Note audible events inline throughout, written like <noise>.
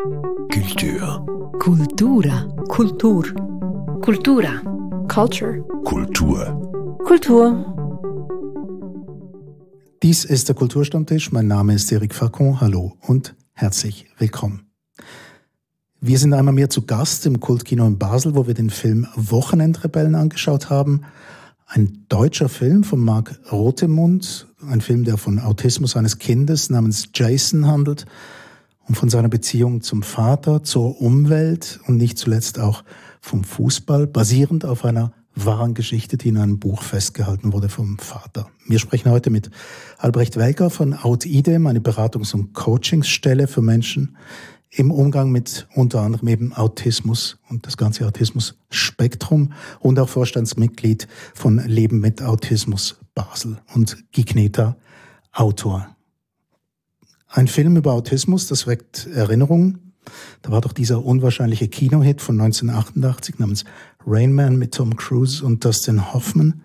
Kultur. Kultura. Kultur. Kultura. Culture. Kultur. Kultur. Dies ist der Kulturstammtisch. Mein Name ist Eric Facon. Hallo und herzlich willkommen. Wir sind einmal mehr zu Gast im Kultkino in Basel, wo wir den Film Wochenendrebellen angeschaut haben. Ein deutscher Film von Marc Rotemund, ein Film, der von Autismus eines Kindes namens Jason handelt und von seiner Beziehung zum Vater, zur Umwelt und nicht zuletzt auch vom Fußball, basierend auf einer wahren Geschichte, die in einem Buch festgehalten wurde vom Vater. Wir sprechen heute mit Albrecht Welker von OutIDEM, eine Beratungs- und Coachingsstelle für Menschen im Umgang mit unter anderem eben Autismus und das ganze Autismus-Spektrum und auch Vorstandsmitglied von Leben mit Autismus Basel und Gigneta, Autor ein Film über Autismus, das weckt Erinnerungen. Da war doch dieser unwahrscheinliche Kinohit von 1988 namens Rain Man mit Tom Cruise und Dustin Hoffman.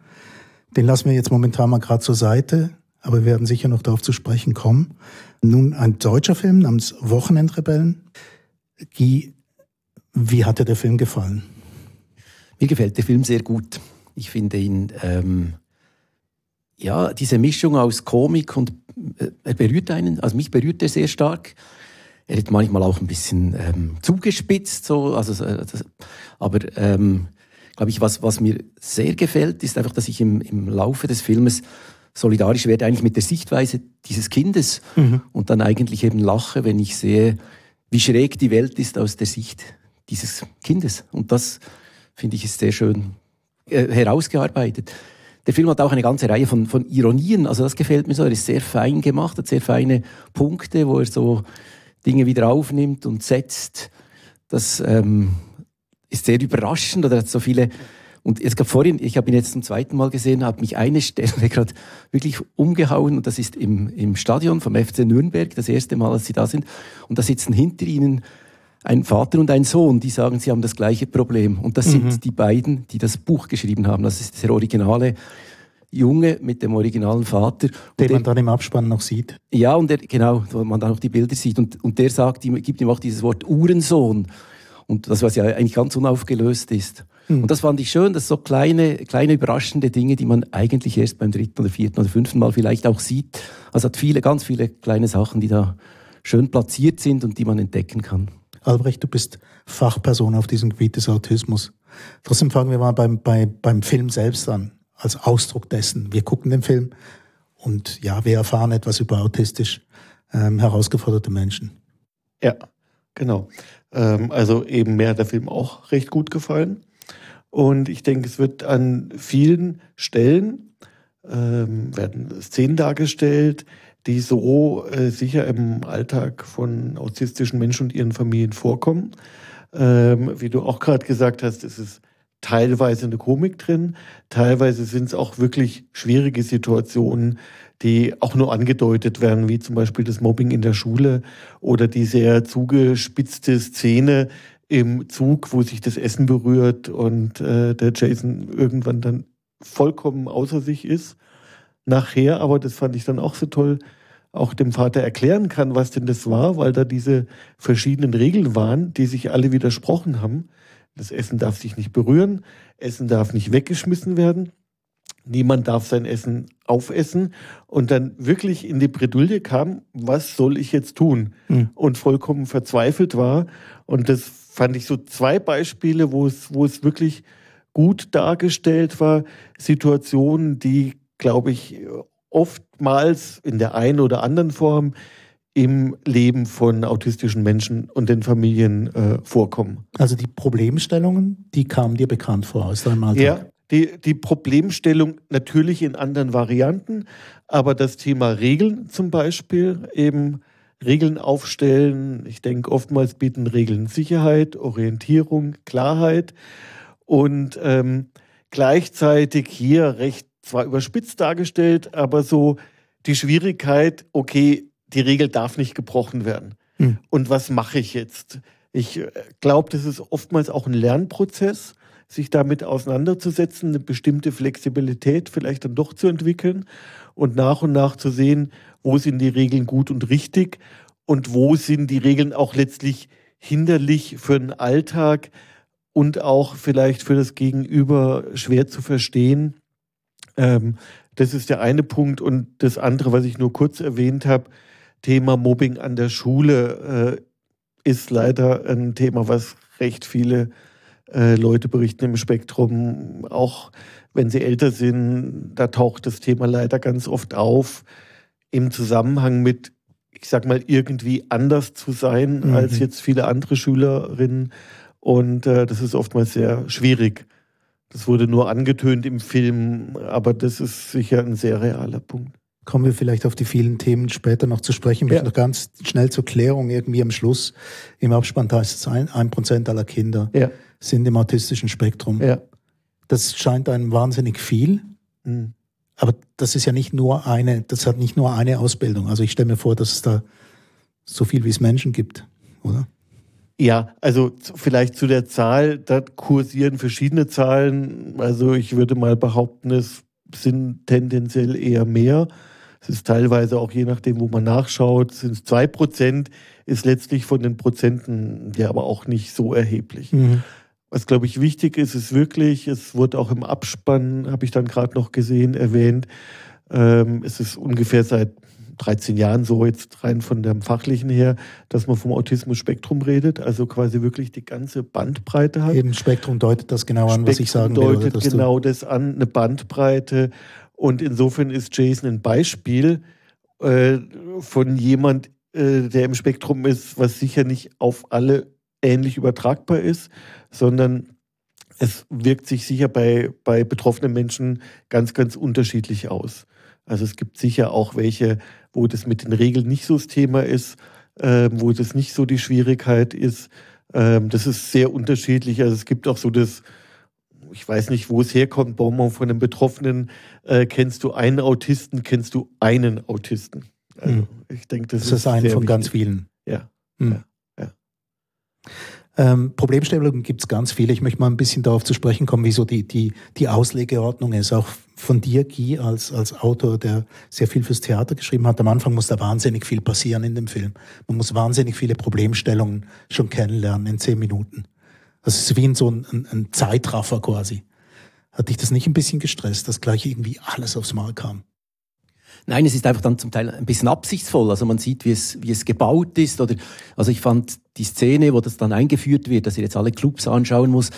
Den lassen wir jetzt momentan mal gerade zur Seite, aber wir werden sicher noch darauf zu sprechen kommen. Nun ein deutscher Film namens Wochenendrebellen. Guy, wie hat dir der Film gefallen? Mir gefällt der Film sehr gut. Ich finde ihn, ähm, ja, diese Mischung aus Komik und äh, er berührt einen, also mich berührt er sehr stark. Er ist manchmal auch ein bisschen ähm, zugespitzt, so, also, das, aber ähm, glaube ich, was, was mir sehr gefällt, ist einfach, dass ich im, im Laufe des Filmes solidarisch werde eigentlich mit der Sichtweise dieses Kindes mhm. und dann eigentlich eben lache, wenn ich sehe, wie schräg die Welt ist aus der Sicht dieses Kindes. Und das finde ich ist sehr schön äh, herausgearbeitet. Der Film hat auch eine ganze Reihe von, von Ironien, also das gefällt mir so. Er ist sehr fein gemacht, hat sehr feine Punkte, wo er so Dinge wieder aufnimmt und setzt. Das ähm, ist sehr überraschend oder hat so viele. Und es gab vorhin, ich habe ihn jetzt zum zweiten Mal gesehen, hat mich eine Stelle <laughs> gerade wirklich umgehauen und das ist im, im Stadion vom FC Nürnberg, das erste Mal, als sie da sind. Und da sitzen hinter ihnen ein Vater und ein Sohn, die sagen, sie haben das gleiche Problem. Und das mhm. sind die beiden, die das Buch geschrieben haben. Das ist der originale Junge mit dem originalen Vater. Den man dann im Abspann noch sieht. Ja, und der, genau, wo man dann noch die Bilder sieht. Und, und der sagt, gibt ihm auch dieses Wort Uhrensohn. Und das, was ja eigentlich ganz unaufgelöst ist. Mhm. Und das fand ich schön, dass so kleine, kleine überraschende Dinge, die man eigentlich erst beim dritten oder vierten oder fünften Mal vielleicht auch sieht. Also hat viele, ganz viele kleine Sachen, die da schön platziert sind und die man entdecken kann. Albrecht, du bist Fachperson auf diesem Gebiet des Autismus. Trotzdem fangen wir mal beim, bei, beim Film selbst an, als Ausdruck dessen. Wir gucken den Film und ja, wir erfahren etwas über autistisch ähm, herausgeforderte Menschen. Ja, genau. Ähm, also eben mir hat der Film auch recht gut gefallen. Und ich denke, es wird an vielen Stellen ähm, werden Szenen dargestellt, die so äh, sicher im Alltag von autistischen Menschen und ihren Familien vorkommen. Ähm, wie du auch gerade gesagt hast, ist es teilweise eine Komik drin, teilweise sind es auch wirklich schwierige Situationen, die auch nur angedeutet werden, wie zum Beispiel das Mobbing in der Schule oder die sehr zugespitzte Szene im Zug, wo sich das Essen berührt und äh, der Jason irgendwann dann vollkommen außer sich ist nachher, aber das fand ich dann auch so toll, auch dem Vater erklären kann, was denn das war, weil da diese verschiedenen Regeln waren, die sich alle widersprochen haben. Das Essen darf sich nicht berühren, Essen darf nicht weggeschmissen werden, niemand darf sein Essen aufessen und dann wirklich in die Bredouille kam, was soll ich jetzt tun? Mhm. Und vollkommen verzweifelt war. Und das fand ich so zwei Beispiele, wo es, wo es wirklich gut dargestellt war, Situationen, die glaube ich, oftmals in der einen oder anderen Form im Leben von autistischen Menschen und den Familien äh, vorkommen. Also die Problemstellungen, die kamen dir bekannt vor aus deinem Alltag? Ja, die, die Problemstellung natürlich in anderen Varianten, aber das Thema Regeln zum Beispiel, eben Regeln aufstellen, ich denke, oftmals bieten Regeln Sicherheit, Orientierung, Klarheit und ähm, gleichzeitig hier recht zwar überspitzt dargestellt, aber so die Schwierigkeit, okay, die Regel darf nicht gebrochen werden. Hm. Und was mache ich jetzt? Ich äh, glaube, das ist oftmals auch ein Lernprozess, sich damit auseinanderzusetzen, eine bestimmte Flexibilität vielleicht dann doch zu entwickeln und nach und nach zu sehen, wo sind die Regeln gut und richtig und wo sind die Regeln auch letztlich hinderlich für den Alltag und auch vielleicht für das Gegenüber schwer zu verstehen. Ähm, das ist der eine Punkt. Und das andere, was ich nur kurz erwähnt habe, Thema Mobbing an der Schule äh, ist leider ein Thema, was recht viele äh, Leute berichten im Spektrum. Auch wenn sie älter sind, da taucht das Thema leider ganz oft auf im Zusammenhang mit, ich sag mal, irgendwie anders zu sein mhm. als jetzt viele andere Schülerinnen. Und äh, das ist oftmals sehr schwierig. Das wurde nur angetönt im Film, aber das ist sicher ein sehr realer Punkt. Kommen wir vielleicht auf die vielen Themen später noch zu sprechen. Ich ja. möchte noch ganz schnell zur Klärung irgendwie am Schluss. Im Abspann heißt es, ein, ein Prozent aller Kinder ja. sind im autistischen Spektrum. Ja. Das scheint einem wahnsinnig viel. Mhm. Aber das ist ja nicht nur eine, das hat nicht nur eine Ausbildung. Also ich stelle mir vor, dass es da so viel wie es Menschen gibt, oder? Ja, also vielleicht zu der Zahl, da kursieren verschiedene Zahlen. Also ich würde mal behaupten, es sind tendenziell eher mehr. Es ist teilweise auch je nachdem, wo man nachschaut, sind es zwei Prozent, ist letztlich von den Prozenten ja aber auch nicht so erheblich. Mhm. Was, glaube ich, wichtig ist, ist wirklich, es wurde auch im Abspann, habe ich dann gerade noch gesehen, erwähnt, ähm, es ist ungefähr seit 13 Jahren so jetzt rein von dem Fachlichen her, dass man vom Autismus-Spektrum redet, also quasi wirklich die ganze Bandbreite hat. Eben Spektrum deutet das genau an, Spektrum was ich sagen will. deutet genau das an, eine Bandbreite. Und insofern ist Jason ein Beispiel äh, von jemand, äh, der im Spektrum ist, was sicher nicht auf alle ähnlich übertragbar ist, sondern es wirkt sich sicher bei, bei betroffenen Menschen ganz, ganz unterschiedlich aus. Also es gibt sicher auch welche, wo das mit den Regeln nicht so das Thema ist, äh, wo das nicht so die Schwierigkeit ist. Ähm, das ist sehr unterschiedlich. Also es gibt auch so das, ich weiß nicht, wo es herkommt, Bonbon von einem Betroffenen, äh, kennst du einen Autisten, kennst du einen Autisten. Also hm. ich denke, das, das ist, ist ein von wichtig. ganz vielen. Ja. Hm. ja. Ähm, Problemstellungen gibt es ganz viele. Ich möchte mal ein bisschen darauf zu sprechen kommen, wieso die, die, die Auslegeordnung ist. Auch von dir, Guy, als, als Autor, der sehr viel fürs Theater geschrieben hat. Am Anfang muss da wahnsinnig viel passieren in dem Film. Man muss wahnsinnig viele Problemstellungen schon kennenlernen in zehn Minuten. Das ist wie in so ein, ein, ein Zeitraffer quasi. Hat dich das nicht ein bisschen gestresst, dass gleich irgendwie alles aufs Mal kam? Nein, es ist einfach dann zum Teil ein bisschen absichtsvoll. Also man sieht, wie es, wie es gebaut ist. Oder, also ich fand die Szene, wo das dann eingeführt wird, dass ihr jetzt alle Clubs anschauen muss,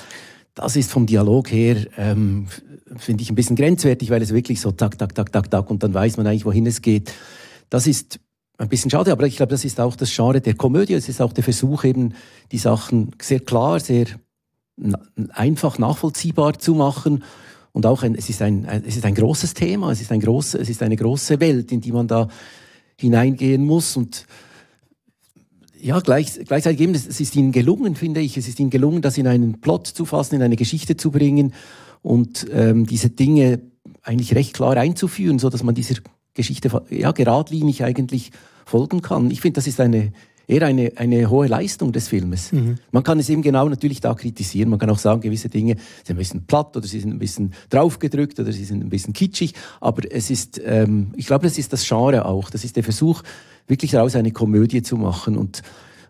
das ist vom Dialog her, ähm, finde ich ein bisschen grenzwertig, weil es wirklich so tak, tak, tak, tak, tak und dann weiß man eigentlich, wohin es geht. Das ist ein bisschen schade, aber ich glaube, das ist auch das Genre der Komödie. Es ist auch der Versuch, eben die Sachen sehr klar, sehr einfach nachvollziehbar zu machen und auch ein, es, ist ein, ein, es ist ein großes Thema, es ist, ein groß, es ist eine große Welt, in die man da hineingehen muss. Und ja, gleich, gleichzeitig eben, es ist ihnen gelungen, finde ich, es ist ihnen gelungen, das in einen Plot zu fassen, in eine Geschichte zu bringen und ähm, diese Dinge eigentlich recht klar einzuführen, so dass man dieser Geschichte ja geradlinig eigentlich folgen kann. Ich finde, das ist eine eher eine, eine hohe Leistung des Filmes. Mhm. Man kann es eben genau natürlich da kritisieren. Man kann auch sagen, gewisse Dinge sind ein bisschen platt oder sie sind ein bisschen draufgedrückt oder sie sind ein bisschen kitschig. Aber es ist, ähm, ich glaube, das ist das Genre auch. Das ist der Versuch, wirklich daraus eine Komödie zu machen und,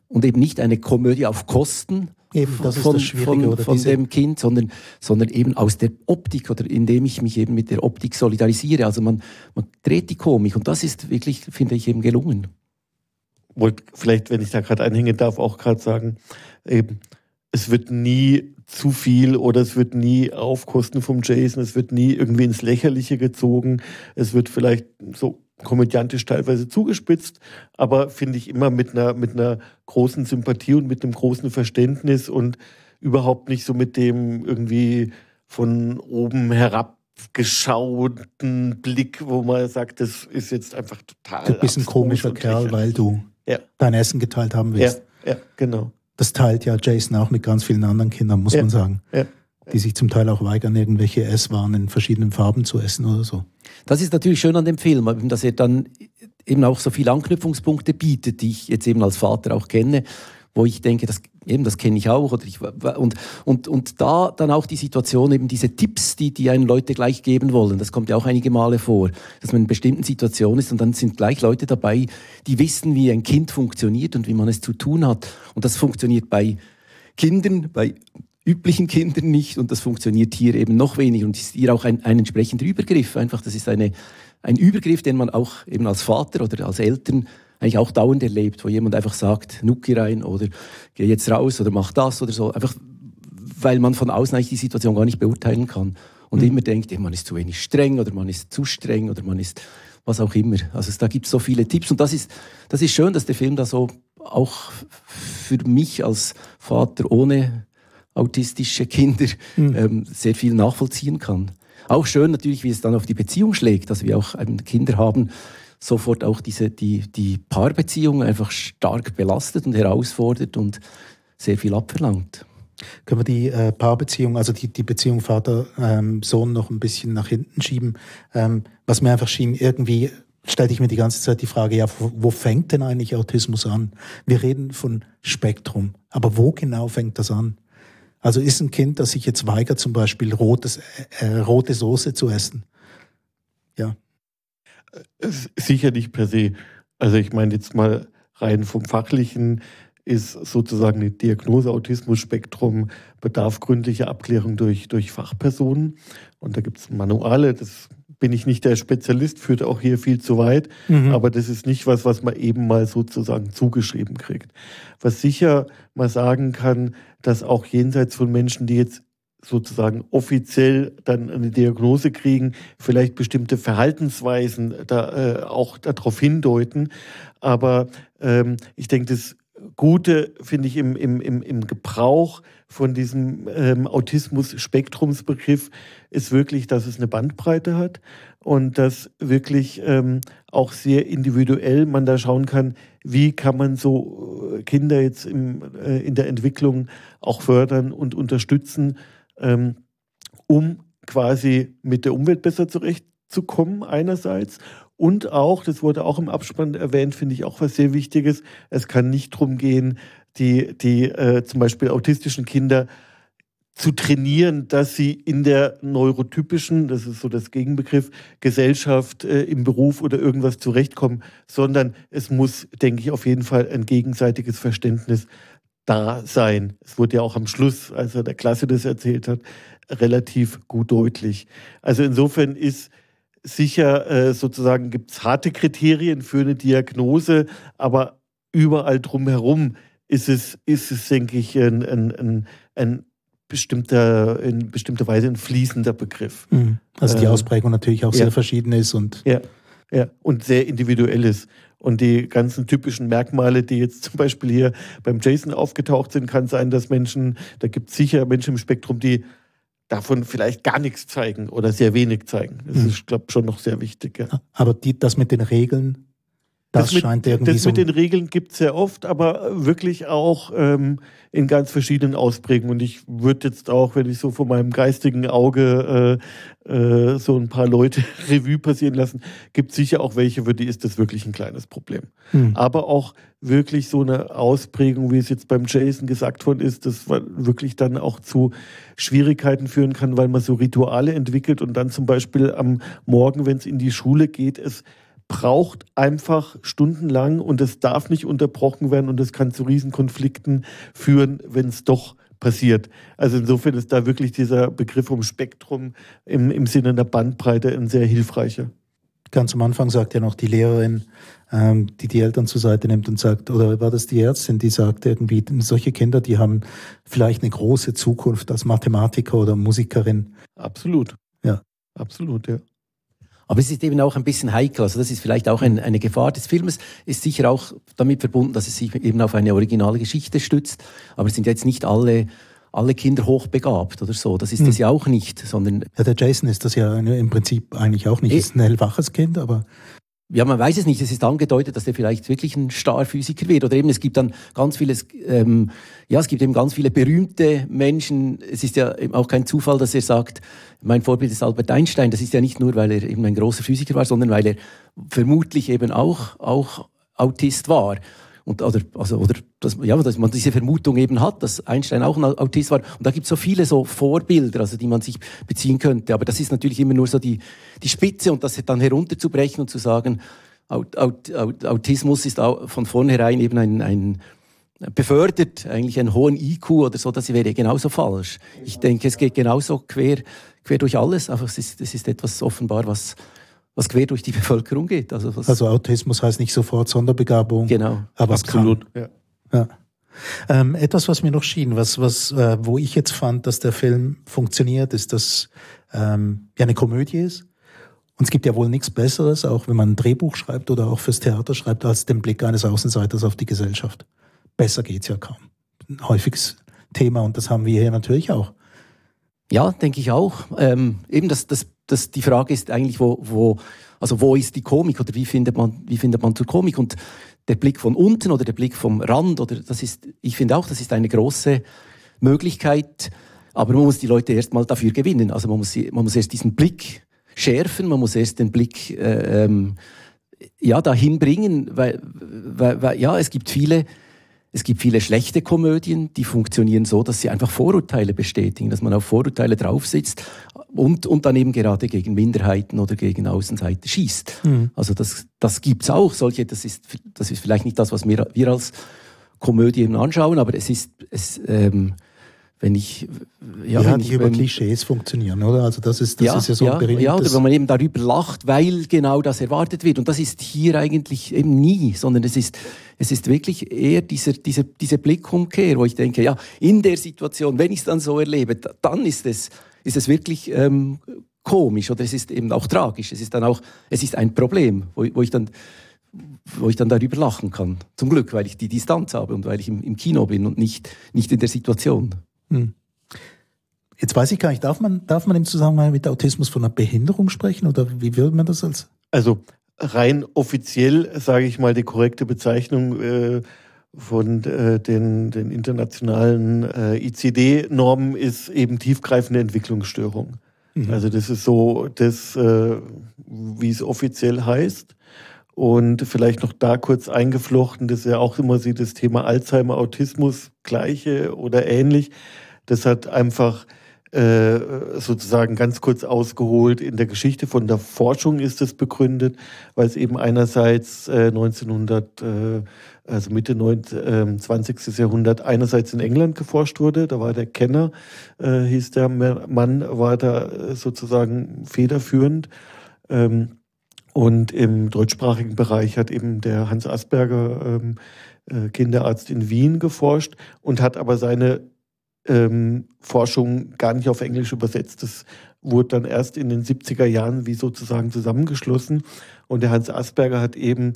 und eben nicht eine Komödie auf Kosten Eben, das von, ist das von, oder von dem Kind, sondern, sondern eben aus der Optik oder indem ich mich eben mit der Optik solidarisiere. Also man, man dreht die Komik und das ist wirklich, finde ich, eben gelungen wollte vielleicht, wenn ich da gerade einhängen darf, auch gerade sagen, eben, es wird nie zu viel oder es wird nie auf Kosten vom Jason, es wird nie irgendwie ins Lächerliche gezogen, es wird vielleicht so komödiantisch teilweise zugespitzt, aber finde ich immer mit einer, mit einer großen Sympathie und mit einem großen Verständnis und überhaupt nicht so mit dem irgendwie von oben herab geschauten Blick, wo man sagt, das ist jetzt einfach total. Du bist ein komischer Kerl, weil du ja. dein Essen geteilt haben willst. Ja, ja, genau. Das teilt ja Jason auch mit ganz vielen anderen Kindern, muss ja. man sagen. Ja. Die sich zum Teil auch weigern, irgendwelche Esswaren in verschiedenen Farben zu essen oder so. Das ist natürlich schön an dem Film, dass er dann eben auch so viele Anknüpfungspunkte bietet, die ich jetzt eben als Vater auch kenne, wo ich denke, das eben, das kenne ich auch. Oder ich, und, und, und da dann auch die Situation, eben diese Tipps, die, die einen Leute gleich geben wollen, das kommt ja auch einige Male vor, dass man in bestimmten Situationen ist und dann sind gleich Leute dabei, die wissen, wie ein Kind funktioniert und wie man es zu tun hat. Und das funktioniert bei Kindern, bei üblichen Kindern nicht und das funktioniert hier eben noch weniger und ist hier auch ein, ein entsprechender Übergriff. Einfach, das ist eine, ein Übergriff, den man auch eben als Vater oder als Eltern eigentlich auch dauernd erlebt, wo jemand einfach sagt, Nuki rein oder geh jetzt raus oder mach das oder so. Einfach, weil man von außen eigentlich die Situation gar nicht beurteilen kann und mhm. immer denkt, man ist zu wenig streng oder man ist zu streng oder man ist was auch immer. Also da gibt es so viele Tipps und das ist, das ist schön, dass der Film da so auch für mich als Vater ohne autistische Kinder mhm. ähm, sehr viel nachvollziehen kann. Auch schön natürlich, wie es dann auf die Beziehung schlägt, dass wir auch Kinder haben, sofort auch diese, die, die Paarbeziehung einfach stark belastet und herausfordert und sehr viel abverlangt. Können wir die äh, Paarbeziehung, also die, die Beziehung Vater-Sohn ähm, noch ein bisschen nach hinten schieben? Ähm, was mir einfach schien, irgendwie stellte ich mir die ganze Zeit die Frage, ja, wo, wo fängt denn eigentlich Autismus an? Wir reden von Spektrum, aber wo genau fängt das an? Also ist ein Kind, das sich jetzt weigert, zum Beispiel rotes, äh, äh rote Soße zu essen. Ja. Sicher nicht per se. Also ich meine jetzt mal rein vom Fachlichen ist sozusagen eine Diagnose Autismus-Spektrum bedarf gründlicher Abklärung durch, durch Fachpersonen. Und da gibt es Manuale, das bin ich nicht der Spezialist, führt auch hier viel zu weit. Mhm. Aber das ist nicht was, was man eben mal sozusagen zugeschrieben kriegt. Was sicher mal sagen kann, dass auch jenseits von Menschen, die jetzt sozusagen offiziell dann eine Diagnose kriegen, vielleicht bestimmte Verhaltensweisen da äh, auch darauf hindeuten. Aber ähm, ich denke, das Gute finde ich im, im, im, im Gebrauch von diesem ähm, Autismus-Spektrumsbegriff ist wirklich, dass es eine Bandbreite hat und dass wirklich ähm, auch sehr individuell man da schauen kann, wie kann man so äh, Kinder jetzt im, äh, in der Entwicklung auch fördern und unterstützen, ähm, um quasi mit der Umwelt besser zurechtzukommen einerseits und auch, das wurde auch im Abspann erwähnt, finde ich auch was sehr Wichtiges. Es kann nicht darum gehen, die, die äh, zum Beispiel autistischen Kinder zu trainieren, dass sie in der neurotypischen, das ist so das Gegenbegriff, Gesellschaft, äh, im Beruf oder irgendwas zurechtkommen, sondern es muss, denke ich, auf jeden Fall ein gegenseitiges Verständnis da sein. Es wurde ja auch am Schluss, als er der Klasse das erzählt hat, relativ gut deutlich. Also insofern ist sicher äh, sozusagen gibt es harte Kriterien für eine Diagnose, aber überall drumherum ist es, ist es denke ich, ein, ein, ein, ein bestimmter, in bestimmter Weise ein fließender Begriff. Mhm. Also die äh, Ausprägung natürlich auch ja. sehr verschieden ist und ja, ja, und sehr individuell ist. Und die ganzen typischen Merkmale, die jetzt <laughs> zum Beispiel hier beim Jason aufgetaucht sind, kann sein, dass Menschen, da gibt es sicher Menschen im Spektrum, die davon vielleicht gar nichts zeigen oder sehr wenig zeigen. Das mhm. ist, glaube ich, schon noch sehr wichtig. Ja. Aber die, das mit den Regeln, das, das scheint mit, irgendwie Das so mit den Regeln gibt es sehr oft, aber wirklich auch ähm, in ganz verschiedenen Ausprägungen. Und ich würde jetzt auch, wenn ich so vor meinem geistigen Auge äh, äh, so ein paar Leute <laughs> Revue passieren lassen, gibt es sicher auch welche, für die ist das wirklich ein kleines Problem. Hm. Aber auch wirklich so eine Ausprägung, wie es jetzt beim Jason gesagt worden ist, das wirklich dann auch zu Schwierigkeiten führen kann, weil man so Rituale entwickelt und dann zum Beispiel am Morgen, wenn es in die Schule geht, es braucht einfach stundenlang und es darf nicht unterbrochen werden und es kann zu Riesenkonflikten führen, wenn es doch passiert. Also insofern ist da wirklich dieser Begriff um Spektrum im, im Sinne der Bandbreite ein sehr hilfreicher. Ganz am Anfang sagt ja noch die Lehrerin, ähm, die die Eltern zur Seite nimmt und sagt, oder war das die Ärztin, die sagt irgendwie, solche Kinder, die haben vielleicht eine große Zukunft als Mathematiker oder Musikerin. Absolut. Ja. Absolut, ja. Aber es ist eben auch ein bisschen heikel. Also das ist vielleicht auch ein, eine Gefahr des Filmes. Ist sicher auch damit verbunden, dass es sich eben auf eine originale Geschichte stützt. Aber es sind jetzt nicht alle alle Kinder hochbegabt oder so. Das ist hm. es ja auch nicht, sondern. Ja, der Jason ist das ja im Prinzip eigentlich auch nicht. Er ist ein hellwaches Kind, aber ja, man weiß es nicht. Es ist angedeutet, dass er vielleicht wirklich ein Starphysiker wird. Oder eben, es gibt dann ganz vieles, ähm, ja, es gibt eben ganz viele berühmte Menschen. Es ist ja eben auch kein Zufall, dass er sagt, mein Vorbild ist Albert Einstein. Das ist ja nicht nur, weil er eben ein großer Physiker war, sondern weil er vermutlich eben auch, auch Autist war. Und, oder, also, oder dass, ja, dass man diese Vermutung eben hat, dass Einstein auch ein Autist war. Und da gibt es so viele so Vorbilder, also die man sich beziehen könnte. Aber das ist natürlich immer nur so die, die Spitze und das dann herunterzubrechen und zu sagen, Aut, Aut, Aut, Autismus ist auch von vornherein eben ein, ein befördert eigentlich einen hohen IQ oder so, das wäre genauso falsch. Ich denke, es geht genauso quer, quer durch alles. Einfach, es ist, es ist etwas offenbar, was, was quer durch die <laughs> Bevölkerung geht. Also, also Autismus heißt nicht sofort Sonderbegabung. Genau. Aber Absolut. Ja. ja. Ähm, etwas, was mir noch schien, was, was, äh, wo ich jetzt fand, dass der Film funktioniert, ist, dass ähm, ja eine Komödie ist. Und es gibt ja wohl nichts Besseres, auch wenn man ein Drehbuch schreibt oder auch fürs Theater schreibt, als den Blick eines Außenseiters auf die Gesellschaft. Besser geht's ja kaum. Ein häufiges Thema und das haben wir hier natürlich auch. Ja, denke ich auch. Ähm, eben das, das, das, die Frage ist eigentlich, wo, wo, also wo ist die Komik oder wie findet man, wie findet man zur Komik? Und der Blick von unten oder der Blick vom Rand oder das ist, ich finde auch, das ist eine große Möglichkeit. Aber man muss die Leute erstmal dafür gewinnen. Also man muss, man muss erst diesen Blick schärfen, man muss erst den Blick äh, ähm, ja dahin bringen, weil, weil, weil ja es gibt viele es gibt viele schlechte Komödien, die funktionieren so, dass sie einfach Vorurteile bestätigen, dass man auf Vorurteile draufsitzt und, und dann eben gerade gegen Minderheiten oder gegen Außenseiter schießt. Mhm. Also das, das gibt's auch. Solche, das ist, das ist vielleicht nicht das, was wir, wir als Komödie eben anschauen, aber es ist, es, ähm, wenn ich ja, ja wenn ich, über wenn, Klischees funktionieren, oder? Also das ist das ja, ist ja so ja, ein ja, oder wenn man eben darüber lacht, weil genau das erwartet wird und das ist hier eigentlich eben nie, sondern es ist es ist wirklich eher dieser, dieser, diese Blickumkehr, wo ich denke, ja, in der Situation, wenn ich es dann so erlebe, dann ist es, ist es wirklich ähm, komisch oder es ist eben auch tragisch. Es ist dann auch, es ist ein Problem, wo, wo ich dann wo ich dann darüber lachen kann. Zum Glück, weil ich die Distanz habe und weil ich im, im Kino bin und nicht, nicht in der Situation. Hm. Jetzt weiß ich gar nicht, darf man, darf man im Zusammenhang mit Autismus von einer Behinderung sprechen oder wie würde man das als? Also rein offiziell, sage ich mal, die korrekte Bezeichnung äh, von äh, den, den internationalen äh, ICD-Normen ist eben tiefgreifende Entwicklungsstörung. Mhm. Also das ist so das, äh, wie es offiziell heißt. Und vielleicht noch da kurz eingeflochten, das ist ja auch immer so das Thema Alzheimer, Autismus, gleiche oder ähnlich. Das hat einfach äh, sozusagen ganz kurz ausgeholt, in der Geschichte von der Forschung ist es begründet, weil es eben einerseits äh, 1900, äh, also Mitte 19, 20. Jahrhundert, einerseits in England geforscht wurde, da war der Kenner, äh, hieß der Mann, war da sozusagen federführend. Ähm, und im deutschsprachigen Bereich hat eben der Hans Asperger, ähm, äh, Kinderarzt in Wien, geforscht und hat aber seine ähm, Forschung gar nicht auf Englisch übersetzt. Das wurde dann erst in den 70er Jahren wie sozusagen zusammengeschlossen. Und der Hans Asperger hat eben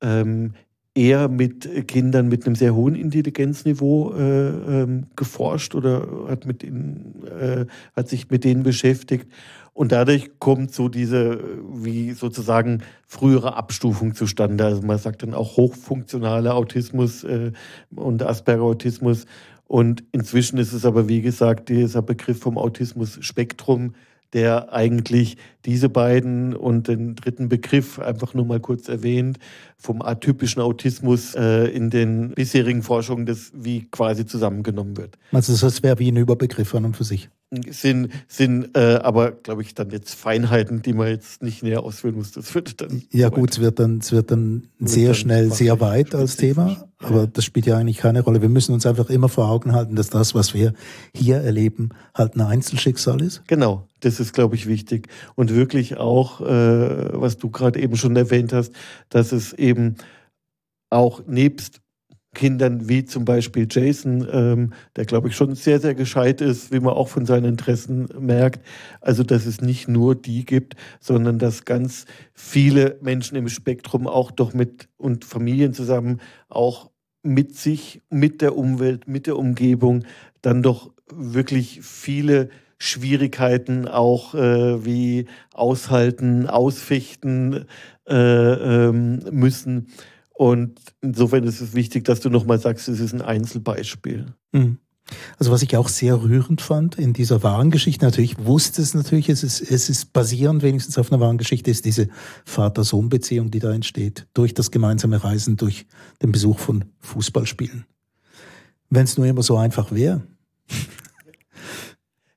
ähm, eher mit Kindern mit einem sehr hohen Intelligenzniveau äh, ähm, geforscht oder hat, mit ihnen, äh, hat sich mit denen beschäftigt. Und dadurch kommt so diese, wie sozusagen frühere Abstufung zustande. Also man sagt dann auch hochfunktionaler Autismus äh, und Asperger-Autismus. Und inzwischen ist es aber, wie gesagt, dieser Begriff vom Autismus-Spektrum der eigentlich diese beiden und den dritten Begriff einfach nur mal kurz erwähnt, vom atypischen Autismus äh, in den bisherigen Forschungen, das wie quasi zusammengenommen wird. Also das wäre wie ein Überbegriff an und für sich. Sind, sind äh, aber, glaube ich, dann jetzt Feinheiten, die man jetzt nicht näher ausführen muss. Das wird dann. Ja, gut, es wird dann, es wird dann wird sehr dann schnell sehr weit als Thema, aber das spielt ja eigentlich keine Rolle. Wir müssen uns einfach immer vor Augen halten, dass das, was wir hier erleben, halt ein Einzelschicksal ist. Genau, das ist, glaube ich, wichtig. Und wirklich auch, äh, was du gerade eben schon erwähnt hast, dass es eben auch nebst Kindern wie zum Beispiel Jason, ähm, der glaube ich schon sehr, sehr gescheit ist, wie man auch von seinen Interessen merkt. Also, dass es nicht nur die gibt, sondern dass ganz viele Menschen im Spektrum auch doch mit und Familien zusammen auch mit sich, mit der Umwelt, mit der Umgebung dann doch wirklich viele Schwierigkeiten auch äh, wie aushalten, ausfechten äh, ähm, müssen. Und insofern ist es wichtig, dass du nochmal sagst, es ist ein Einzelbeispiel. Mhm. Also was ich auch sehr rührend fand in dieser wahren Geschichte, natürlich wusste es natürlich, es ist, es ist basierend wenigstens auf einer wahren Geschichte, ist diese Vater-Sohn-Beziehung, die da entsteht, durch das gemeinsame Reisen, durch den Besuch von Fußballspielen. Wenn es nur immer so einfach wäre.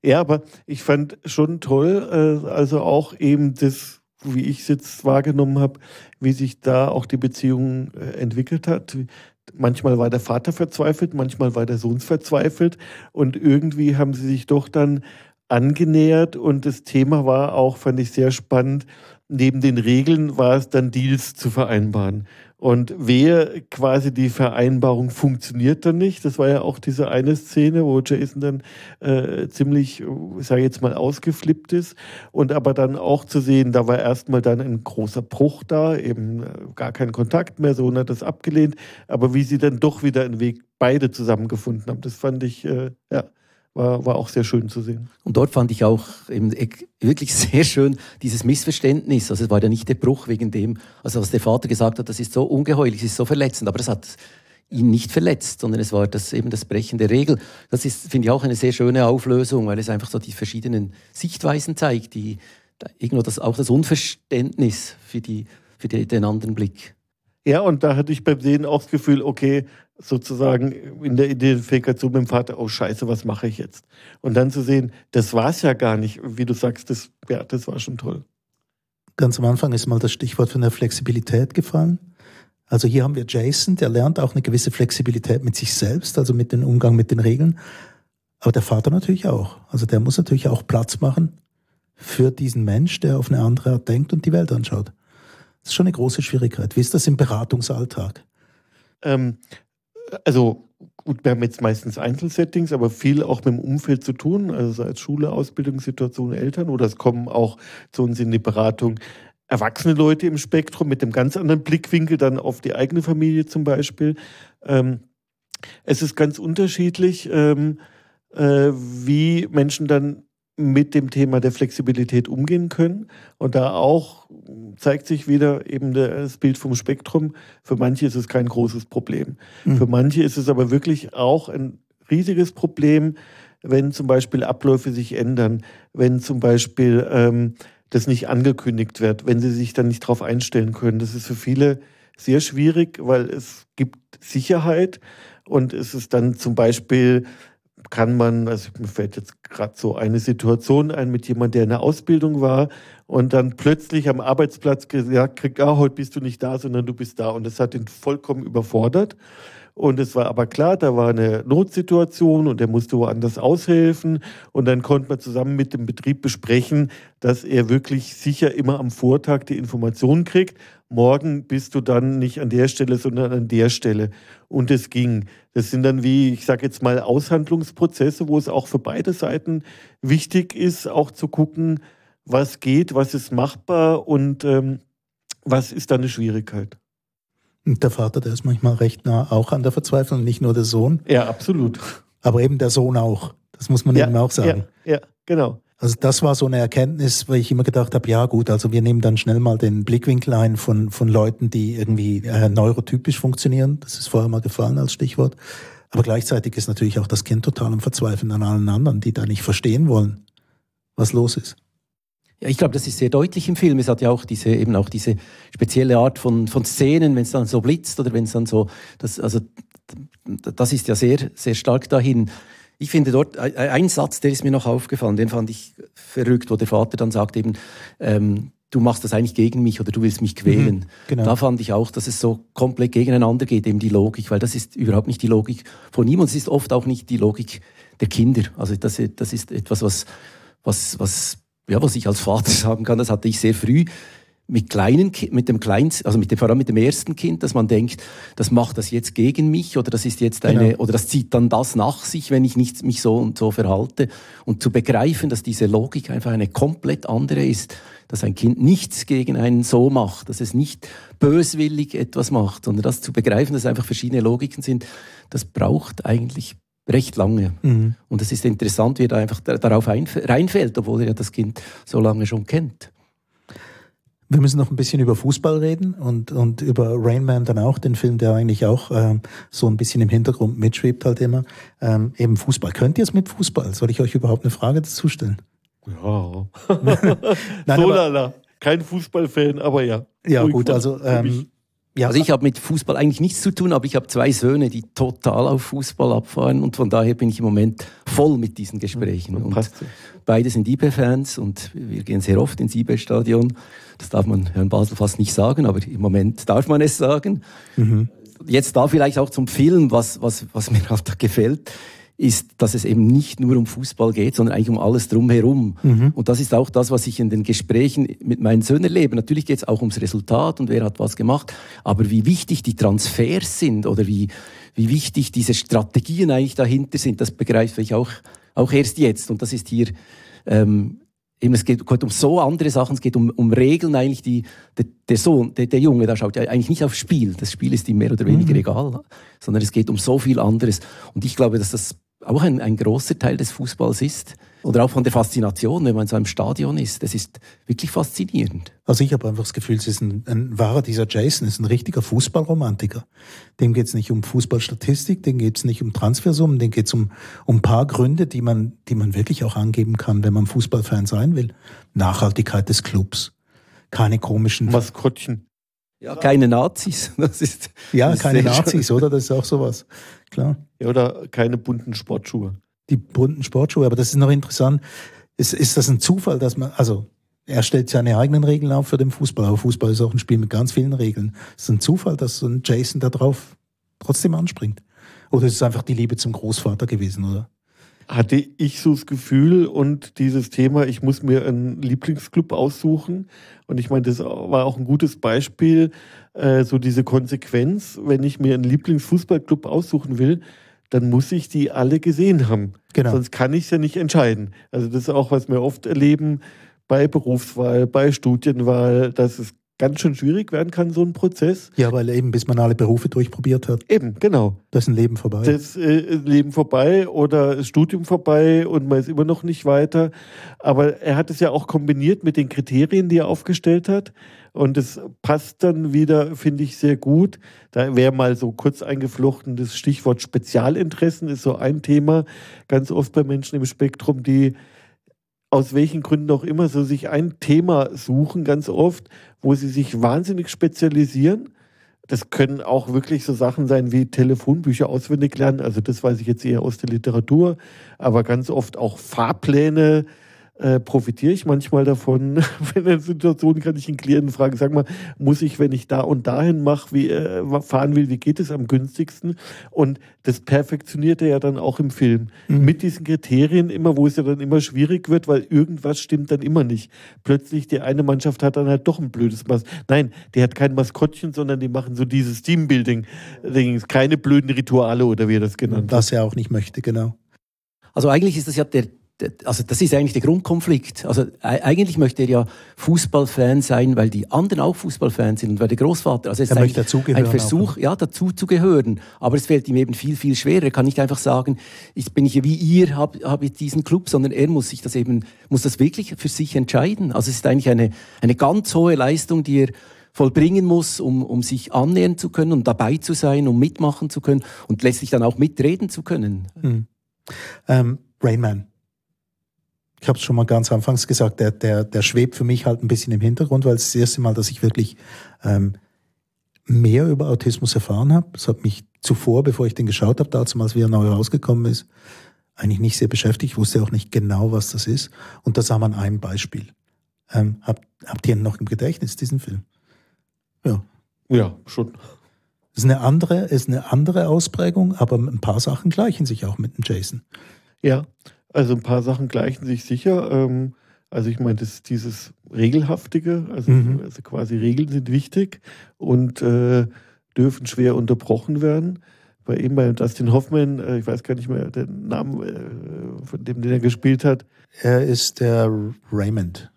Ja, aber ich fand schon toll, äh, also auch eben das, wie ich es jetzt wahrgenommen habe, wie sich da auch die Beziehung äh, entwickelt hat. Manchmal war der Vater verzweifelt, manchmal war der Sohn verzweifelt und irgendwie haben sie sich doch dann angenähert und das Thema war auch, fand ich sehr spannend, neben den Regeln war es dann Deals zu vereinbaren. Und wer quasi die Vereinbarung funktioniert dann nicht. Das war ja auch diese eine Szene, wo Jason dann äh, ziemlich, ich sage jetzt mal, ausgeflippt ist. Und aber dann auch zu sehen, da war erstmal dann ein großer Bruch da, eben äh, gar kein Kontakt mehr, so und hat das abgelehnt. Aber wie sie dann doch wieder einen Weg beide zusammengefunden haben, das fand ich, äh, ja, war, war auch sehr schön zu sehen. Und dort fand ich auch eben wirklich <laughs> sehr schön dieses Missverständnis. Also es war ja nicht der Bruch wegen dem, also was der Vater gesagt hat, das ist so ungeheuerlich, es ist so verletzend, aber das hat ihn nicht verletzt, sondern es war das eben das Brechen der Regel. Das ist, finde ich, auch eine sehr schöne Auflösung, weil es einfach so die verschiedenen Sichtweisen zeigt, die irgendwo das, auch das Unverständnis für, die, für die, den anderen Blick. Ja, und da hatte ich beim Sehen auch das Gefühl, okay, sozusagen in der Identifikation mit dem Vater, oh Scheiße, was mache ich jetzt? Und dann zu sehen, das war es ja gar nicht, wie du sagst, das, ja, das war schon toll. Ganz am Anfang ist mal das Stichwort von der Flexibilität gefallen. Also hier haben wir Jason, der lernt auch eine gewisse Flexibilität mit sich selbst, also mit dem Umgang mit den Regeln. Aber der Vater natürlich auch. Also der muss natürlich auch Platz machen für diesen Mensch, der auf eine andere Art denkt und die Welt anschaut. Das ist schon eine große Schwierigkeit. Wie ist das im Beratungsalltag? Ähm, also gut, wir haben jetzt meistens Einzelsettings, aber viel auch mit dem Umfeld zu tun, also sei es Schule, Ausbildungssituation, Eltern oder es kommen auch zu uns in die Beratung erwachsene Leute im Spektrum mit einem ganz anderen Blickwinkel dann auf die eigene Familie zum Beispiel. Ähm, es ist ganz unterschiedlich, ähm, äh, wie Menschen dann mit dem Thema der Flexibilität umgehen können. Und da auch zeigt sich wieder eben das Bild vom Spektrum. Für manche ist es kein großes Problem. Mhm. Für manche ist es aber wirklich auch ein riesiges Problem, wenn zum Beispiel Abläufe sich ändern, wenn zum Beispiel ähm, das nicht angekündigt wird, wenn sie sich dann nicht darauf einstellen können. Das ist für viele sehr schwierig, weil es gibt Sicherheit und es ist dann zum Beispiel kann man, also mir fällt jetzt gerade so eine Situation ein mit jemandem, der in der Ausbildung war und dann plötzlich am Arbeitsplatz gesagt kriegt, ah, heute bist du nicht da, sondern du bist da. Und das hat ihn vollkommen überfordert. Und es war aber klar, da war eine Notsituation und er musste woanders aushelfen. Und dann konnte man zusammen mit dem Betrieb besprechen, dass er wirklich sicher immer am Vortag die Informationen kriegt. Morgen bist du dann nicht an der Stelle, sondern an der Stelle. Und es ging. Das sind dann wie, ich sage jetzt mal, Aushandlungsprozesse, wo es auch für beide Seiten wichtig ist, auch zu gucken, was geht, was ist machbar und ähm, was ist da eine Schwierigkeit. Und der Vater, der ist manchmal recht nah auch an der Verzweiflung, nicht nur der Sohn. Ja, absolut. Aber eben der Sohn auch. Das muss man ja, eben auch sagen. Ja, ja, genau. Also das war so eine Erkenntnis, weil ich immer gedacht habe, ja gut, also wir nehmen dann schnell mal den Blickwinkel ein von, von Leuten, die irgendwie äh, neurotypisch funktionieren. Das ist vorher mal gefallen als Stichwort. Aber gleichzeitig ist natürlich auch das Kind total am Verzweifeln an allen anderen, die da nicht verstehen wollen, was los ist. Ich glaube, das ist sehr deutlich im Film. Es hat ja auch diese, eben auch diese spezielle Art von, von Szenen, wenn es dann so blitzt oder wenn es dann so, das, also, das ist ja sehr, sehr stark dahin. Ich finde dort ein Satz, der ist mir noch aufgefallen, den fand ich verrückt, wo der Vater dann sagt eben, ähm, du machst das eigentlich gegen mich oder du willst mich quälen. Mhm, genau. Da fand ich auch, dass es so komplett gegeneinander geht, eben die Logik, weil das ist überhaupt nicht die Logik von ihm und es ist oft auch nicht die Logik der Kinder. Also das, das ist etwas, was, was, was ja, was ich als Vater <laughs> sagen kann, das hatte ich sehr früh mit kleinen mit dem kleinsten, also mit dem, vor allem mit dem ersten Kind, dass man denkt, das macht das jetzt gegen mich oder das ist jetzt eine genau. oder das zieht dann das nach sich, wenn ich nicht mich so und so verhalte und zu begreifen, dass diese Logik einfach eine komplett andere ist, dass ein Kind nichts gegen einen so macht, dass es nicht böswillig etwas macht, sondern das zu begreifen, dass es einfach verschiedene Logiken sind, das braucht eigentlich recht lange. Mhm. Und es ist interessant, wie er da einfach darauf reinfällt, obwohl er ja das Kind so lange schon kennt. Wir müssen noch ein bisschen über Fußball reden und, und über Rain Man dann auch, den Film, der eigentlich auch ähm, so ein bisschen im Hintergrund mitschwebt halt immer. Ähm, eben Fußball. Könnt ihr es mit Fußball? Soll ich euch überhaupt eine Frage dazu stellen? Ja. <laughs> Nein, so aber- lala. Kein Fußballfan, aber ja. Ja, Ruhig gut, also ähm, ja, Also ich habe mit Fußball eigentlich nichts zu tun, aber ich habe zwei Söhne, die total auf Fußball abfahren und von daher bin ich im Moment voll mit diesen Gesprächen. Und beide sind IB-Fans und wir gehen sehr oft ins IB-Stadion. Das darf man Herrn Basel fast nicht sagen, aber im Moment darf man es sagen. Jetzt da vielleicht auch zum Film, was, was, was mir <laughs> halt da gefällt, ist, dass es eben nicht nur um Fußball geht, sondern eigentlich um alles drumherum. Und das ist auch das, was ich in den Gesprächen mit meinen Söhnen erlebe. Natürlich geht es auch ums Resultat und wer hat was gemacht, aber wie wichtig die Transfers sind oder wie, wie wichtig diese Strategien eigentlich dahinter sind, das begreife ich auch, auch erst jetzt. Und das ist hier ähm, Eben, es geht, geht um so andere Sachen, es geht um, um Regeln eigentlich, die, der, der Sohn, der, der Junge, da schaut ja eigentlich nicht aufs Spiel, das Spiel ist ihm mehr oder weniger egal, sondern es geht um so viel anderes. Und ich glaube, dass das auch ein, ein großer Teil des Fußballs ist. Oder auch von der Faszination, wenn man in so einem Stadion ist. Das ist wirklich faszinierend. Also ich habe einfach das Gefühl, es ist ein, ein wahrer, dieser Jason ist ein richtiger Fußballromantiker. Dem geht es nicht um Fußballstatistik, dem geht es nicht um Transfersummen, dem geht es um, um ein paar Gründe, die man, die man wirklich auch angeben kann, wenn man Fußballfan sein will. Nachhaltigkeit des Clubs, keine komischen, Maskottchen. Ja, keine Nazis. <laughs> Das ist, ja, das keine. Nazis, oder? Das ist auch sowas. Klar. Ja, oder keine bunten Sportschuhe. die bunten Sportschuhe. Aber das ist noch interessant. Ist, ist das ein Zufall, dass man, also er stellt seine eigenen Regeln auf für den Fußball, aber Fußball ist auch ein Spiel mit ganz vielen Regeln. Ist es ein Zufall, dass so ein Jason da drauf trotzdem anspringt? Oder ist es einfach die Liebe zum Großvater gewesen, oder? Hatte ich so das Gefühl und dieses Thema, ich muss mir einen Lieblingsclub aussuchen. Und ich meine, das war auch ein gutes Beispiel, äh, so diese Konsequenz, wenn ich mir einen Lieblingsfußballclub aussuchen will, dann muss ich die alle gesehen haben. Genau. Sonst kann ich es ja nicht entscheiden. Also das ist auch, was wir oft erleben bei Berufswahl, bei Studienwahl, dass es ganz schön schwierig werden kann, so ein Prozess. Ja, weil eben bis man alle Berufe durchprobiert hat, Eben, genau. da ist ein Leben vorbei. das äh, Leben vorbei oder das Studium vorbei und man ist immer noch nicht weiter. Aber er hat es ja auch kombiniert mit den Kriterien, die er aufgestellt hat. Und es passt dann wieder, finde ich, sehr gut. Da wäre mal so kurz eingeflochten, das Stichwort Spezialinteressen ist so ein Thema, ganz oft bei Menschen im Spektrum, die aus welchen Gründen auch immer so sich ein Thema suchen, ganz oft, wo sie sich wahnsinnig spezialisieren. Das können auch wirklich so Sachen sein wie Telefonbücher auswendig lernen. Also das weiß ich jetzt eher aus der Literatur, aber ganz oft auch Fahrpläne. Äh, profitiere ich manchmal davon, <laughs> wenn in einer Situation kann ich einen Klienten fragen, sag mal, muss ich, wenn ich da und dahin mache, wie äh, fahren will, wie geht es am günstigsten? Und das perfektioniert er ja dann auch im Film. Mit diesen Kriterien immer, wo es ja dann immer schwierig wird, weil irgendwas stimmt dann immer nicht. Plötzlich die eine Mannschaft hat dann halt doch ein blödes Mas. Nein, die hat kein Maskottchen, sondern die machen so dieses Teambuilding. Dings. Keine blöden Rituale oder wie er das genannt hat. was er auch nicht möchte, genau. Also eigentlich ist das ja der also das ist eigentlich der Grundkonflikt. Also eigentlich möchte er ja Fußballfan sein, weil die anderen auch Fußballfans sind und weil der Großvater. Also es Er ist dazugehören ein Versuch, ja, dazu zu gehören. Aber es fällt ihm eben viel, viel schwerer. Er kann nicht einfach sagen, ich bin ich wie ihr, habe hab ich diesen Club, sondern er muss sich das eben, muss das wirklich für sich entscheiden. Also es ist eigentlich eine, eine ganz hohe Leistung, die er vollbringen muss, um, um sich annähern zu können, um dabei zu sein, um mitmachen zu können und letztlich dann auch mitreden zu können. Ähm, Rain Man. Ich habe es schon mal ganz anfangs gesagt, der, der, der schwebt für mich halt ein bisschen im Hintergrund, weil es das erste Mal, dass ich wirklich ähm, mehr über Autismus erfahren habe. Das hat mich zuvor, bevor ich den geschaut habe, damals, wie er neu rausgekommen ist, eigentlich nicht sehr beschäftigt. Ich wusste auch nicht genau, was das ist. Und das sah man an einem Beispiel. Ähm, habt, habt ihr ihn noch im Gedächtnis, diesen Film? Ja. Ja, schon. Ist eine andere, ist eine andere Ausprägung, aber ein paar Sachen gleichen sich auch mit dem Jason. Ja, also ein paar Sachen gleichen sich sicher. Ähm, also ich meine, das dieses Regelhaftige, also, Mhm. also quasi Regeln sind wichtig und äh, dürfen schwer unterbrochen werden. Bei ihm, bei Dustin Hoffman, äh, ich weiß gar nicht mehr den Namen äh, von dem, den er gespielt hat, Er ist der Raymond.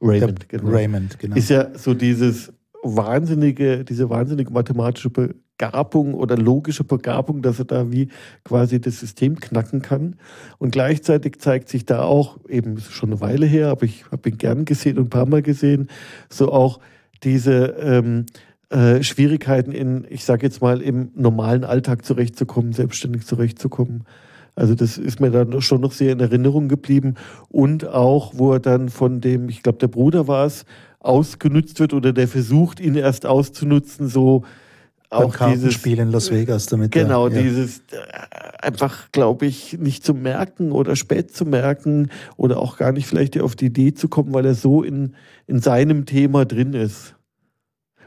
Raymond, der genau. Raymond, genau. Ist ja so dieses wahnsinnige, diese wahnsinnige mathematische Be Begabung oder logische Begabung, dass er da wie quasi das System knacken kann. Und gleichzeitig zeigt sich da auch, eben schon eine Weile her, aber ich habe ihn gern gesehen und ein paar Mal gesehen, so auch diese ähm, äh, Schwierigkeiten in, ich sage jetzt mal, im normalen Alltag zurechtzukommen, selbstständig zurechtzukommen. Also das ist mir dann schon noch sehr in Erinnerung geblieben. Und auch, wo er dann von dem, ich glaube, der Bruder war es, ausgenutzt wird oder der versucht, ihn erst auszunutzen, so auch dieses Spiel in Las Vegas damit. Genau, ja. dieses äh, einfach, glaube ich, nicht zu merken oder spät zu merken oder auch gar nicht vielleicht auf die Idee zu kommen, weil er so in, in seinem Thema drin ist.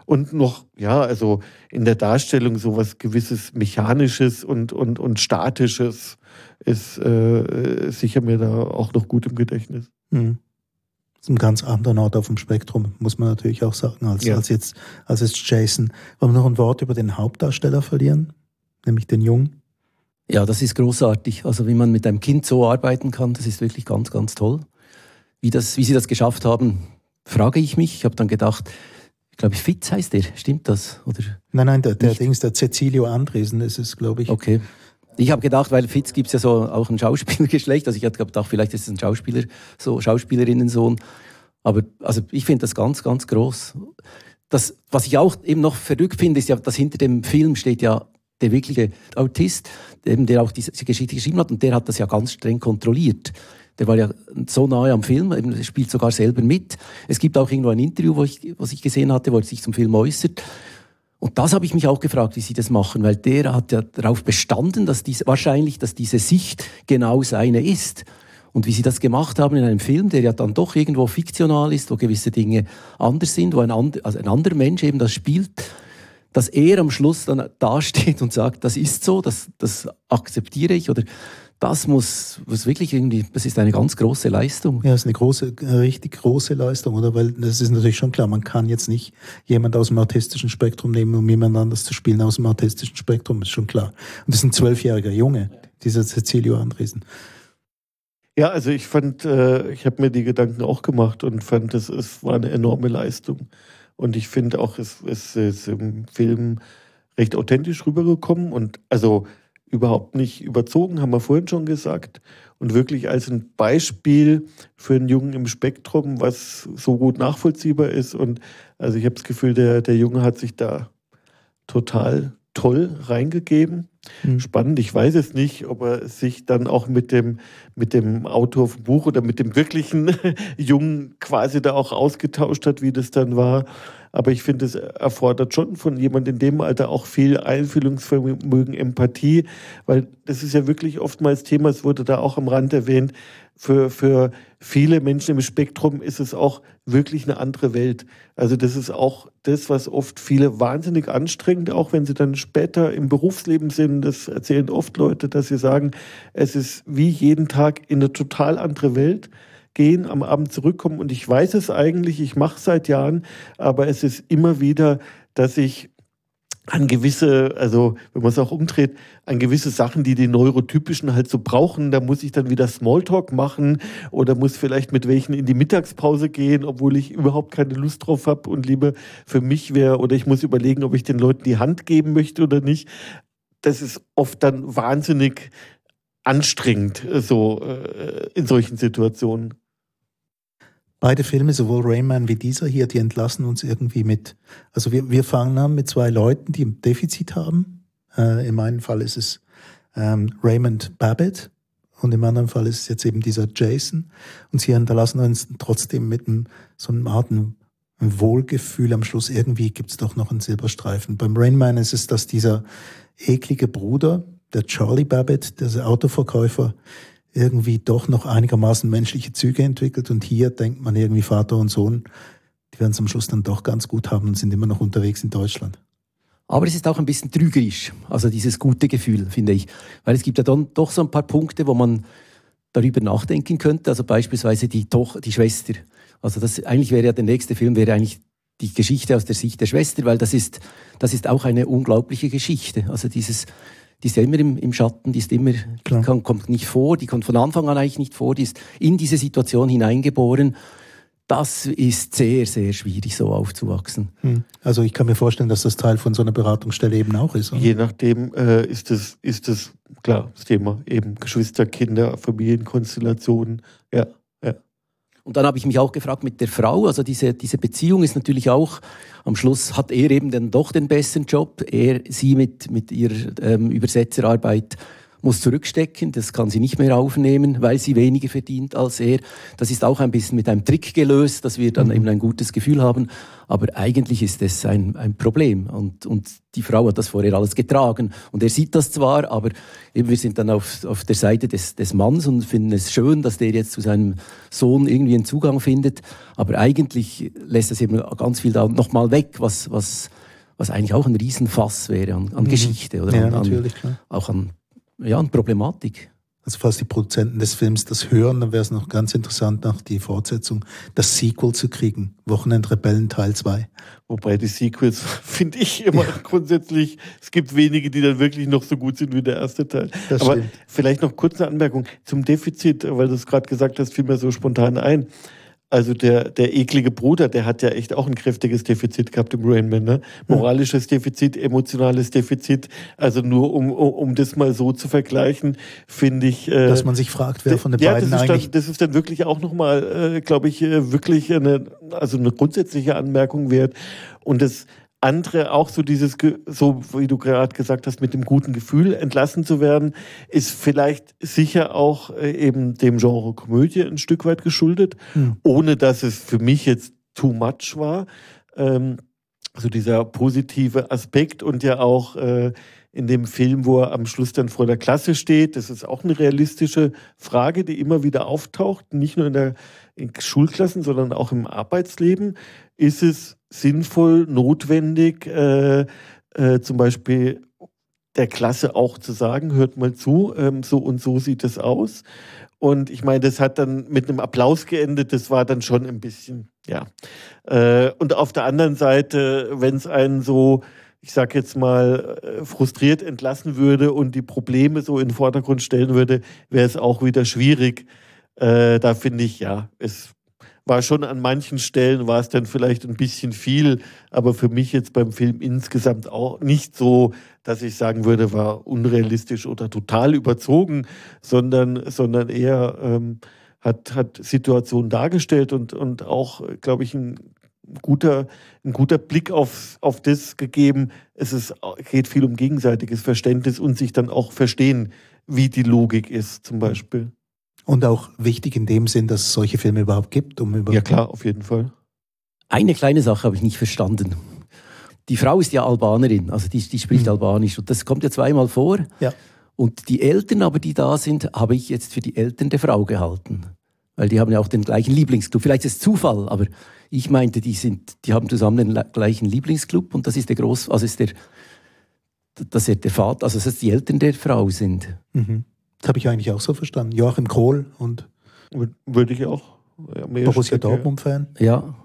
Und noch, ja, also in der Darstellung sowas gewisses Mechanisches und, und, und Statisches ist äh, sicher mir da auch noch gut im Gedächtnis. Mhm. Das ist ein ganz anderer Ort auf dem Spektrum, muss man natürlich auch sagen, als, ja. als, jetzt, als jetzt Jason. Wollen wir noch ein Wort über den Hauptdarsteller verlieren, nämlich den Jungen? Ja, das ist großartig. Also wie man mit einem Kind so arbeiten kann, das ist wirklich ganz, ganz toll. Wie, das, wie sie das geschafft haben, frage ich mich. Ich habe dann gedacht, ich glaube, Fitz heißt der, stimmt das? Oder nein, nein, der, der Dings, der Cecilio Andresen ist es, glaube ich. Okay. Ich habe gedacht, weil Fitz gibt es ja so auch ein Schauspielergeschlecht, also ich habe gedacht, vielleicht ist es ein Schauspieler, so Schauspielerinnensohn. Aber also ich finde das ganz, ganz groß. Das, was ich auch eben noch verrückt finde, ist ja, dass hinter dem Film steht ja der wirkliche Autist, eben der auch diese Geschichte geschrieben hat und der hat das ja ganz streng kontrolliert. Der war ja so nahe am Film, er spielt sogar selber mit. Es gibt auch irgendwo ein Interview, wo ich, was ich gesehen hatte, wo er sich zum Film äußert. Und das habe ich mich auch gefragt, wie sie das machen, weil der hat ja darauf bestanden, dass diese, wahrscheinlich, dass diese Sicht genau seine ist. Und wie sie das gemacht haben in einem Film, der ja dann doch irgendwo fiktional ist, wo gewisse Dinge anders sind, wo ein, and, also ein anderer Mensch eben das spielt, dass er am Schluss dann dasteht und sagt, das ist so, das, das akzeptiere ich oder das muss, muss wirklich irgendwie, das ist eine ganz große Leistung. Ja, das ist eine große, eine richtig große Leistung, oder? Weil das ist natürlich schon klar, man kann jetzt nicht jemand aus dem autistischen Spektrum nehmen, um jemand anders zu spielen aus dem autistischen Spektrum, ist schon klar. Und das ist ein zwölfjähriger Junge, dieser Cecilio Andresen. Ja, also ich fand, äh, ich habe mir die Gedanken auch gemacht und fand, es, es war eine enorme Leistung. Und ich finde auch, es, es ist im Film recht authentisch rübergekommen und also überhaupt nicht überzogen, haben wir vorhin schon gesagt. Und wirklich als ein Beispiel für einen Jungen im Spektrum, was so gut nachvollziehbar ist. Und also ich habe das Gefühl, der, der Junge hat sich da total toll reingegeben. Mhm. Spannend, ich weiß es nicht, ob er sich dann auch mit dem, mit dem Autor vom Buch oder mit dem wirklichen <laughs> Jungen quasi da auch ausgetauscht hat, wie das dann war. Aber ich finde, es erfordert schon von jemand in dem Alter auch viel Einfühlungsvermögen, Empathie, weil das ist ja wirklich oftmals Thema, es wurde da auch am Rand erwähnt, für, für viele Menschen im Spektrum ist es auch wirklich eine andere Welt. Also das ist auch das, was oft viele wahnsinnig anstrengend, auch wenn sie dann später im Berufsleben sind, das erzählen oft Leute, dass sie sagen, es ist wie jeden Tag in eine total andere Welt gehen, am Abend zurückkommen und ich weiß es eigentlich, ich mache seit Jahren, aber es ist immer wieder, dass ich an gewisse, also wenn man es auch umdreht, an gewisse Sachen, die die Neurotypischen halt so brauchen. Da muss ich dann wieder Smalltalk machen oder muss vielleicht mit welchen in die Mittagspause gehen, obwohl ich überhaupt keine Lust drauf habe und lieber für mich wäre oder ich muss überlegen, ob ich den Leuten die Hand geben möchte oder nicht. Das ist oft dann wahnsinnig anstrengend, so äh, in solchen Situationen. Beide Filme, sowohl Rayman wie dieser hier, die entlassen uns irgendwie mit. Also wir, wir fangen an mit zwei Leuten, die ein Defizit haben. Äh, in meinem Fall ist es ähm, Raymond Babbitt und im anderen Fall ist es jetzt eben dieser Jason. Und sie hinterlassen uns trotzdem mit einem, so einem Art Wohlgefühl am Schluss. Irgendwie gibt es doch noch einen Silberstreifen. Beim Rainman ist es, dass dieser eklige Bruder, der Charlie Babbitt, der Autoverkäufer, irgendwie doch noch einigermaßen menschliche Züge entwickelt. Und hier denkt man irgendwie Vater und Sohn, die werden es am Schluss dann doch ganz gut haben und sind immer noch unterwegs in Deutschland. Aber es ist auch ein bisschen trügerisch, also dieses gute Gefühl, finde ich. Weil es gibt ja dann doch so ein paar Punkte, wo man darüber nachdenken könnte. Also beispielsweise die, Toch die Schwester. Also das eigentlich wäre ja der nächste Film, wäre eigentlich die Geschichte aus der Sicht der Schwester, weil das ist, das ist auch eine unglaubliche Geschichte. Also dieses, die ist ja immer im, im Schatten, die ist immer, die kann, kommt nicht vor, die kommt von Anfang an eigentlich nicht vor, die ist in diese Situation hineingeboren. das ist sehr, sehr schwierig, so aufzuwachsen. Hm. Also ich kann mir vorstellen, dass das Teil von so einer Beratungsstelle eben auch ist. Oder? Je nachdem äh, ist es ist es klar das Thema eben Geschwister, Kinder, Familienkonstellationen. Und dann habe ich mich auch gefragt mit der Frau, also diese, diese Beziehung ist natürlich auch, am Schluss hat er eben dann doch den besseren Job, er, sie mit, mit ihrer ähm, Übersetzerarbeit muss zurückstecken, das kann sie nicht mehr aufnehmen, weil sie weniger verdient als er. Das ist auch ein bisschen mit einem Trick gelöst, dass wir dann mhm. eben ein gutes Gefühl haben. Aber eigentlich ist es ein, ein Problem. Und, und die Frau hat das vorher alles getragen. Und er sieht das zwar, aber eben wir sind dann auf, auf der Seite des, des Manns und finden es schön, dass der jetzt zu seinem Sohn irgendwie einen Zugang findet. Aber eigentlich lässt das eben ganz viel da nochmal weg, was, was, was eigentlich auch ein Riesenfass wäre an, an mhm. Geschichte oder ja, an, natürlich, an, auch an ja, eine Problematik. Also falls die Produzenten des Films das hören, dann wäre es noch ganz interessant, nach die Fortsetzung, das Sequel zu kriegen. Wochenendrebellen Teil 2. Wobei die Sequels <laughs> finde ich immer ja. grundsätzlich, es gibt wenige, die dann wirklich noch so gut sind wie der erste Teil. Das Aber stimmt. vielleicht noch kurz eine Anmerkung zum Defizit, weil du es gerade gesagt hast, fiel mir so spontan ein. Also der, der eklige Bruder, der hat ja echt auch ein kräftiges Defizit gehabt im Rainman. Ne? Moralisches Defizit, emotionales Defizit. Also nur um, um, das mal so zu vergleichen, finde ich. Äh, Dass man sich fragt, wer von den ja, beiden das eigentlich. Dann, das ist dann wirklich auch nochmal, äh, glaube ich, äh, wirklich eine, also eine grundsätzliche Anmerkung wert. Und das andere auch so dieses, so wie du gerade gesagt hast, mit dem guten Gefühl entlassen zu werden, ist vielleicht sicher auch äh, eben dem Genre Komödie ein Stück weit geschuldet, mhm. ohne dass es für mich jetzt too much war. Ähm, also dieser positive Aspekt und ja auch äh, in dem Film, wo er am Schluss dann vor der Klasse steht, das ist auch eine realistische Frage, die immer wieder auftaucht, nicht nur in der in Schulklassen, sondern auch im Arbeitsleben. Ist es sinnvoll, notwendig, äh, äh, zum Beispiel der Klasse auch zu sagen, hört mal zu, ähm, so und so sieht es aus. Und ich meine, das hat dann mit einem Applaus geendet, das war dann schon ein bisschen, ja. Äh, und auf der anderen Seite, wenn es einen so, ich sag jetzt mal, äh, frustriert entlassen würde und die Probleme so in den Vordergrund stellen würde, wäre es auch wieder schwierig. Äh, da finde ich, ja, es war schon an manchen Stellen war es dann vielleicht ein bisschen viel, aber für mich jetzt beim Film insgesamt auch nicht so, dass ich sagen würde, war unrealistisch oder total überzogen, sondern, sondern eher ähm, hat, hat Situationen dargestellt und, und auch, glaube ich, ein guter, ein guter Blick auf, auf das gegeben. Es ist, geht viel um gegenseitiges Verständnis und sich dann auch verstehen, wie die Logik ist, zum Beispiel. Und auch wichtig in dem Sinn, dass es solche Filme überhaupt gibt. Um ja klar, auf jeden Fall. Eine kleine Sache habe ich nicht verstanden. Die Frau ist ja Albanerin, also die, die spricht mhm. Albanisch und das kommt ja zweimal vor. Ja. Und die Eltern aber, die da sind, habe ich jetzt für die Eltern der Frau gehalten. Weil die haben ja auch den gleichen Lieblingsclub. Vielleicht ist es Zufall, aber ich meinte, die, sind, die haben zusammen den gleichen Lieblingsclub und das ist der Groß, also ist der, dass er der Vater, also dass die Eltern der Frau sind. Mhm. Das habe ich eigentlich auch so verstanden. Joachim Kohl und. Würde ich auch. Ja, Borussia Dortmund-Fan. Ja.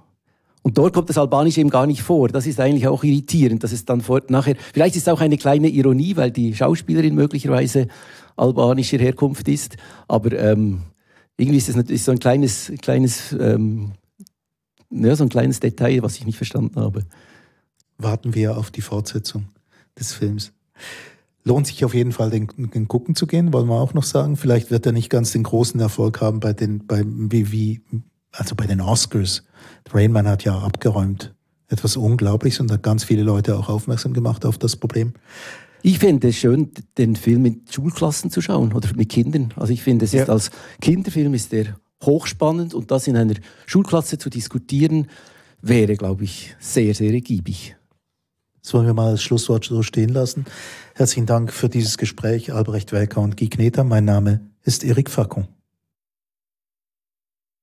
Und dort kommt das Albanische eben gar nicht vor. Das ist eigentlich auch irritierend, dass es dann vor, nachher, vielleicht ist es auch eine kleine Ironie, weil die Schauspielerin möglicherweise albanischer Herkunft ist, aber ähm, irgendwie ist es ist so ein kleines, kleines, ähm, ja, so ein kleines Detail, was ich nicht verstanden habe. Warten wir auf die Fortsetzung des Films. Lohnt sich auf jeden Fall, den, den gucken zu gehen, wollen wir auch noch sagen. Vielleicht wird er nicht ganz den großen Erfolg haben bei den, bei, wie, wie, also bei den Oscars. Rainman hat ja abgeräumt. Etwas Unglaubliches und hat ganz viele Leute auch aufmerksam gemacht auf das Problem. Ich finde es schön, den Film mit Schulklassen zu schauen oder mit Kindern. Also ich finde, es ja. ist als Kinderfilm ist der hochspannend und das in einer Schulklasse zu diskutieren, wäre, glaube ich, sehr, sehr ergiebig. Das wollen wir mal als Schlusswort so stehen lassen. Herzlichen Dank für dieses Gespräch, Albrecht Welker und Guy Kneter. Mein Name ist Erik Facon.